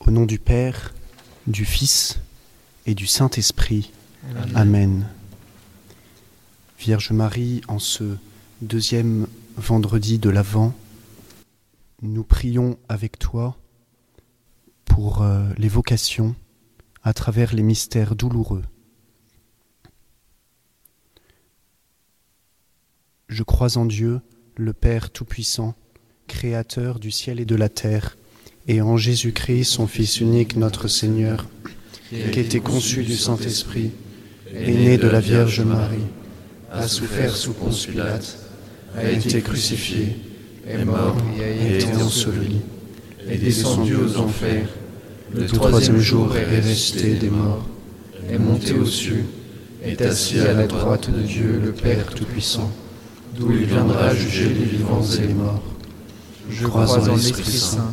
Au nom du Père, du Fils et du Saint-Esprit. Amen. Vierge Marie, en ce deuxième vendredi de l'Avent, nous prions avec toi pour euh, les vocations à travers les mystères douloureux. Je crois en Dieu, le Père Tout-Puissant, Créateur du ciel et de la terre, et en Jésus-Christ, son Fils unique, notre Seigneur, qui été conçu du Saint-Esprit, est né de la Vierge Marie, a souffert sous Ponce Pilate, a été crucifié, est mort et a été enseveli, est descendu aux enfers, le troisième jour est resté des morts, est monté aux cieux, est assis à la droite de Dieu, le Père Tout-Puissant, d'où il viendra juger les vivants et les morts. Je crois en l'Esprit Saint,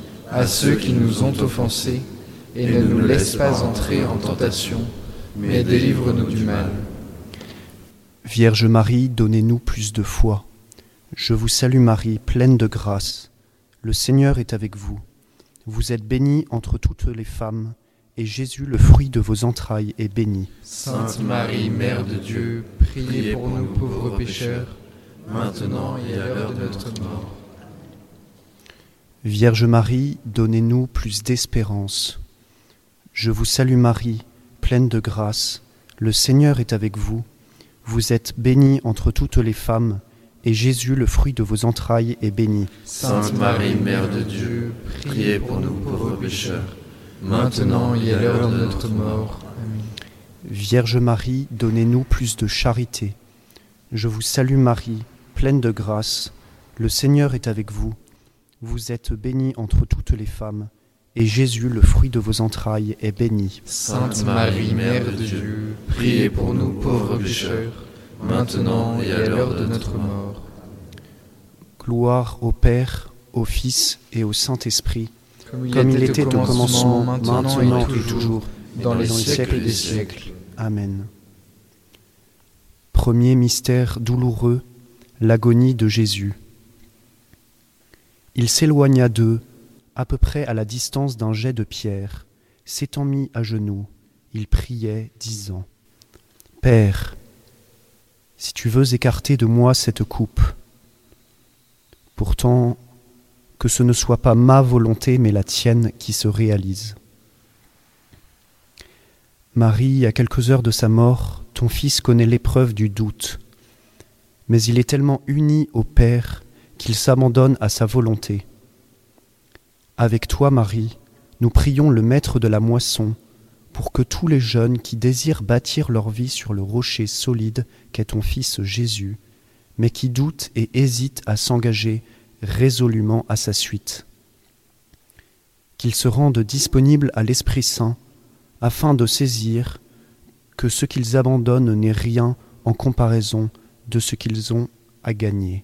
à ceux qui nous ont offensés, et ne nous laisse pas entrer en tentation, mais délivre-nous du mal. Vierge Marie, donnez-nous plus de foi. Je vous salue Marie, pleine de grâce. Le Seigneur est avec vous. Vous êtes bénie entre toutes les femmes, et Jésus, le fruit de vos entrailles, est béni. Sainte Marie, Mère de Dieu, priez pour nous pauvres pécheurs, maintenant et à l'heure de notre mort. Vierge Marie, donnez-nous plus d'espérance. Je vous salue Marie, pleine de grâce. Le Seigneur est avec vous. Vous êtes bénie entre toutes les femmes, et Jésus, le fruit de vos entrailles, est béni. Sainte Marie, Mère de Dieu, priez pour nous pauvres pécheurs, maintenant et à l'heure de notre mort. Amen. Vierge Marie, donnez-nous plus de charité. Je vous salue Marie, pleine de grâce. Le Seigneur est avec vous. Vous êtes bénie entre toutes les femmes, et Jésus, le fruit de vos entrailles, est béni. Sainte Marie, Mère de Dieu, priez pour nous pauvres pécheurs, maintenant et à l'heure de notre mort. Gloire au Père, au Fils et au Saint-Esprit, comme il était au commencement, maintenant et toujours, dans les siècles des siècles. Amen. Premier mystère douloureux, l'agonie de Jésus. Il s'éloigna d'eux, à peu près à la distance d'un jet de pierre, s'étant mis à genoux, il priait, disant Père, si tu veux écarter de moi cette coupe, pourtant que ce ne soit pas ma volonté mais la tienne qui se réalise. Marie, à quelques heures de sa mort, ton fils connaît l'épreuve du doute, mais il est tellement uni au Père qu'il s'abandonne à sa volonté. Avec toi, Marie, nous prions le Maître de la moisson, pour que tous les jeunes qui désirent bâtir leur vie sur le rocher solide qu'est ton Fils Jésus, mais qui doutent et hésitent à s'engager résolument à sa suite, qu'ils se rendent disponibles à l'Esprit Saint, afin de saisir que ce qu'ils abandonnent n'est rien en comparaison de ce qu'ils ont à gagner.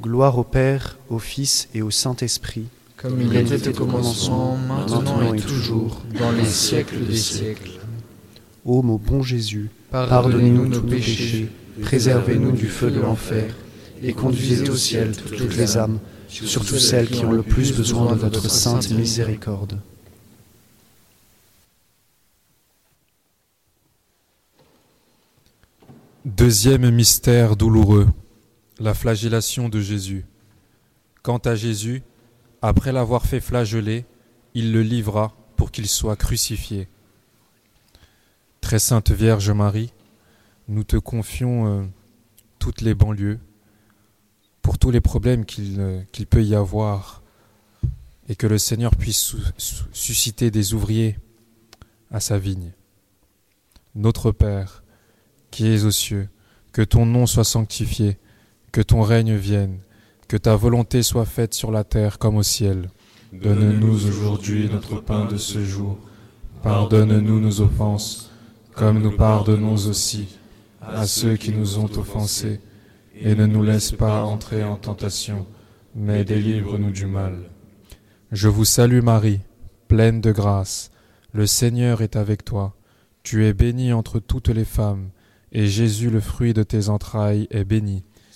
Gloire au Père, au Fils et au Saint-Esprit, Comme il était au commencement, maintenant et toujours, dans les siècles des siècles. Ô mon bon Jésus, Pardonnez-nous nos péchés, préservez-nous du feu de l'enfer, et conduisez au ciel toutes les âmes, surtout celles qui ont le plus besoin de votre sainte miséricorde. Deuxième mystère douloureux, la flagellation de Jésus. Quant à Jésus, après l'avoir fait flageller, il le livra pour qu'il soit crucifié. Très sainte Vierge Marie, nous te confions euh, toutes les banlieues pour tous les problèmes qu'il euh, qu'il peut y avoir et que le Seigneur puisse su- su- susciter des ouvriers à sa vigne. Notre Père, qui es aux cieux, que ton nom soit sanctifié, que ton règne vienne, que ta volonté soit faite sur la terre comme au ciel. Donne-nous aujourd'hui notre pain de ce jour. Pardonne-nous nos offenses, comme nous pardonnons aussi à ceux qui nous ont offensés. Et ne nous laisse pas entrer en tentation, mais délivre-nous du mal. Je vous salue Marie, pleine de grâce. Le Seigneur est avec toi. Tu es bénie entre toutes les femmes, et Jésus, le fruit de tes entrailles, est béni.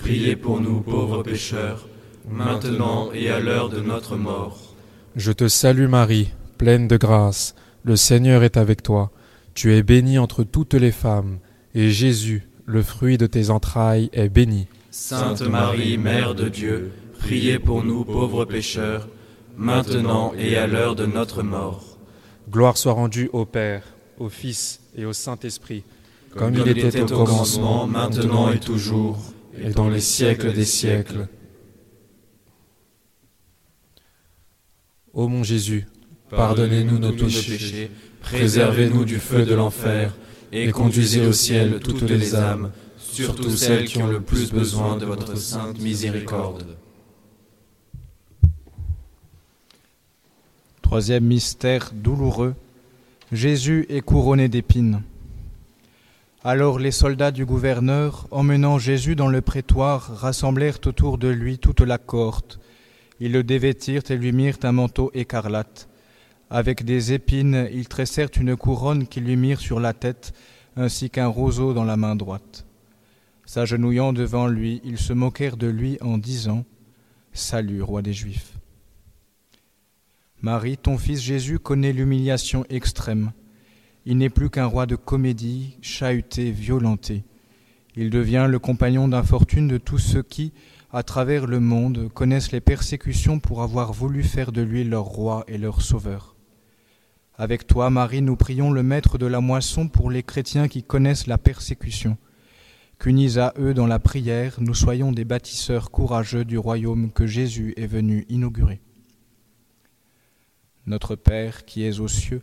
priez pour nous pauvres pécheurs, maintenant et à l'heure de notre mort. Je te salue Marie, pleine de grâce. Le Seigneur est avec toi. Tu es bénie entre toutes les femmes, et Jésus, le fruit de tes entrailles, est béni. Sainte Marie, Mère de Dieu, priez pour nous pauvres pécheurs, maintenant et à l'heure de notre mort. Gloire soit rendue au Père, au Fils et au Saint-Esprit, comme, il était, au commencement, maintenant et toujours, et dans les siècles des siècles. Ô mon Jésus, pardonnez-nous nos péchés, préservez-nous du feu de l'enfer, et conduisez au ciel toutes les âmes, surtout celles qui ont le plus besoin de votre sainte miséricorde. Troisième mystère douloureux, Jésus est couronné d'épines. Alors les soldats du gouverneur, emmenant Jésus dans le prétoire, rassemblèrent autour de lui toute la cohorte. Ils le dévêtirent et lui mirent un manteau écarlate. Avec des épines, ils tressèrent une couronne qu'ils lui mirent sur la tête, ainsi qu'un roseau dans la main droite. S'agenouillant devant lui, ils se moquèrent de lui en disant Salut, roi des Juifs. Marie, ton fils Jésus connaît l'humiliation extrême. Il n'est plus qu'un roi de comédie, chahuté, violenté. Il devient le compagnon d'infortune de tous ceux qui, à travers le monde, connaissent les persécutions pour avoir voulu faire de lui leur roi et leur sauveur. Avec toi, Marie, nous prions le Maître de la moisson pour les chrétiens qui connaissent la persécution. Qu'unis à eux dans la prière, nous soyons des bâtisseurs courageux du royaume que Jésus est venu inaugurer. Notre Père qui es aux cieux,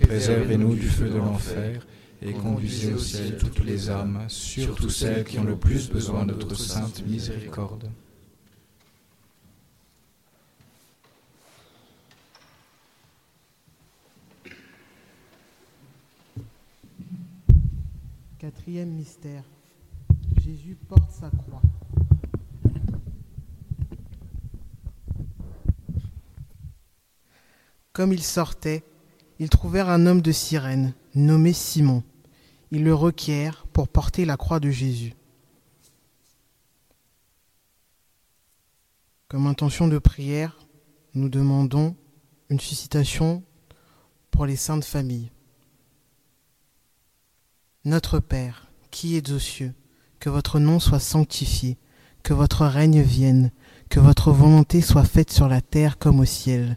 préservez-nous du feu de l'enfer, et conduisez au ciel toutes les âmes, surtout celles qui ont le plus besoin de votre sainte miséricorde. Quatrième mystère. Jésus porte sa croix. Comme ils sortaient, ils trouvèrent un homme de Cyrène, nommé Simon. Ils le requièrent pour porter la croix de Jésus. Comme intention de prière, nous demandons une suscitation pour les saintes familles. Notre Père, qui es aux cieux, que votre nom soit sanctifié, que votre règne vienne, que votre volonté soit faite sur la terre comme au ciel.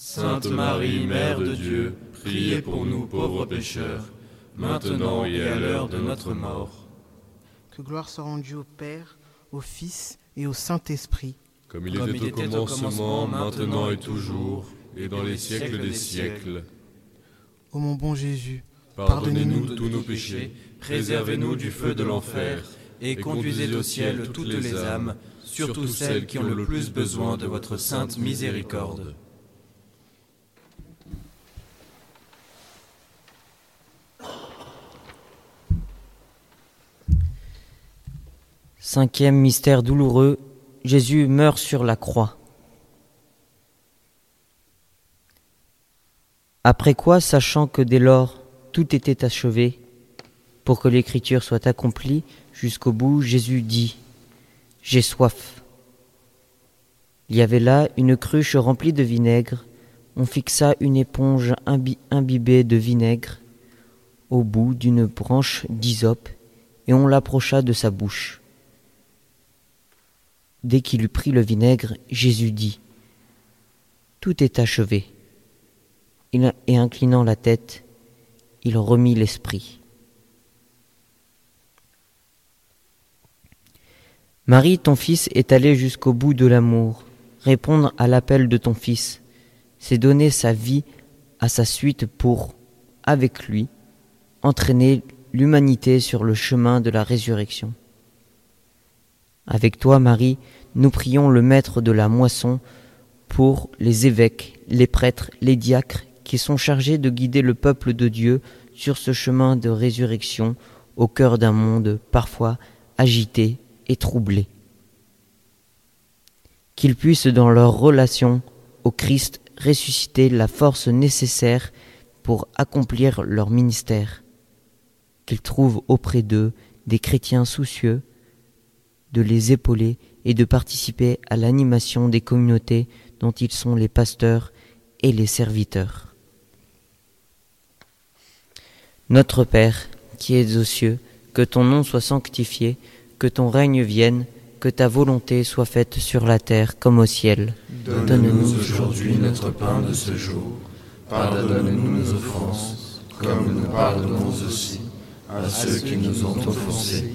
Sainte Marie, Mère de Dieu, priez pour nous pauvres pécheurs, maintenant et à l'heure de notre mort. Que gloire soit rendue au Père, au Fils et au Saint-Esprit. Comme il était au commencement, maintenant et toujours, et dans les siècles des siècles. Ô mon bon Jésus, Pardonnez-nous tous nos péchés, préservez-nous du feu de l'enfer, et conduisez au ciel toutes les âmes, surtout celles qui ont le plus besoin de votre sainte miséricorde. Cinquième mystère douloureux, Jésus meurt sur la croix. Après quoi, sachant que dès lors tout était achevé, pour que l'écriture soit accomplie jusqu'au bout, Jésus dit, J'ai soif. Il y avait là une cruche remplie de vinaigre, on fixa une éponge imbibée de vinaigre au bout d'une branche d'hysope, et on l'approcha de sa bouche. Dès qu'il eut pris le vinaigre, Jésus dit, Tout est achevé. Et inclinant la tête, il remit l'esprit. Marie, ton fils, est allé jusqu'au bout de l'amour. Répondre à l'appel de ton fils, c'est donner sa vie à sa suite pour, avec lui, entraîner l'humanité sur le chemin de la résurrection. Avec toi, Marie, nous prions le Maître de la moisson pour les évêques, les prêtres, les diacres qui sont chargés de guider le peuple de Dieu sur ce chemin de résurrection au cœur d'un monde parfois agité et troublé. Qu'ils puissent dans leur relation au Christ ressusciter la force nécessaire pour accomplir leur ministère, qu'ils trouvent auprès d'eux des chrétiens soucieux de les épauler et de participer à l'animation des communautés dont ils sont les pasteurs et les serviteurs. Notre Père, qui es aux cieux, que ton nom soit sanctifié, que ton règne vienne, que ta volonté soit faite sur la terre comme au ciel. Donne-nous aujourd'hui notre pain de ce jour. Pardonne-nous nos offenses, comme nous pardonnons aussi à ceux qui nous ont offensés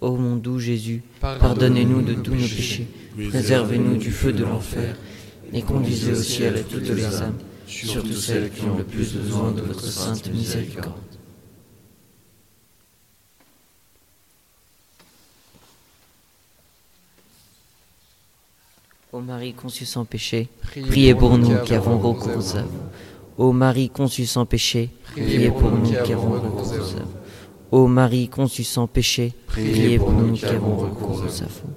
Ô mon doux Jésus, pardonnez-nous de tous nos péchés, préservez-nous du feu de l'enfer, et conduisez au ciel toutes les âmes, surtout celles qui ont le plus besoin de votre sainte miséricorde. Ô Marie conçue sans péché, priez pour nous qui avons recours à vous. Ô Marie conçue sans péché, priez pour nous qui avons recours à vous. Ô Marie conçue sans péché, priez pour nous qui avons recours à vous.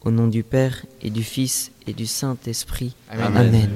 Au nom du Père et du Fils et du Saint-Esprit. Amen. Amen.